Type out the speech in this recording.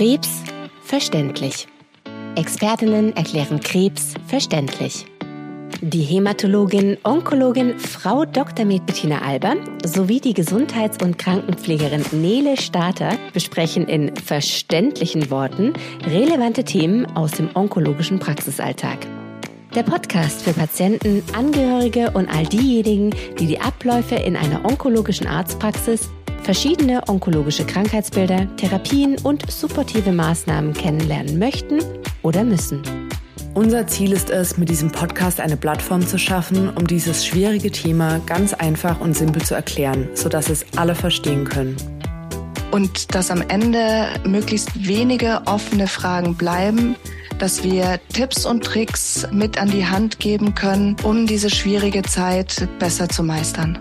Krebs verständlich. Expertinnen erklären Krebs verständlich. Die Hämatologin, Onkologin Frau Dr. Med Bettina Alber sowie die Gesundheits- und Krankenpflegerin Nele Starter besprechen in verständlichen Worten relevante Themen aus dem onkologischen Praxisalltag. Der Podcast für Patienten, Angehörige und all diejenigen, die die Abläufe in einer onkologischen Arztpraxis, verschiedene onkologische Krankheitsbilder, Therapien und supportive Maßnahmen kennenlernen möchten oder müssen. Unser Ziel ist es, mit diesem Podcast eine Plattform zu schaffen, um dieses schwierige Thema ganz einfach und simpel zu erklären, sodass es alle verstehen können. Und dass am Ende möglichst wenige offene Fragen bleiben, dass wir Tipps und Tricks mit an die Hand geben können, um diese schwierige Zeit besser zu meistern.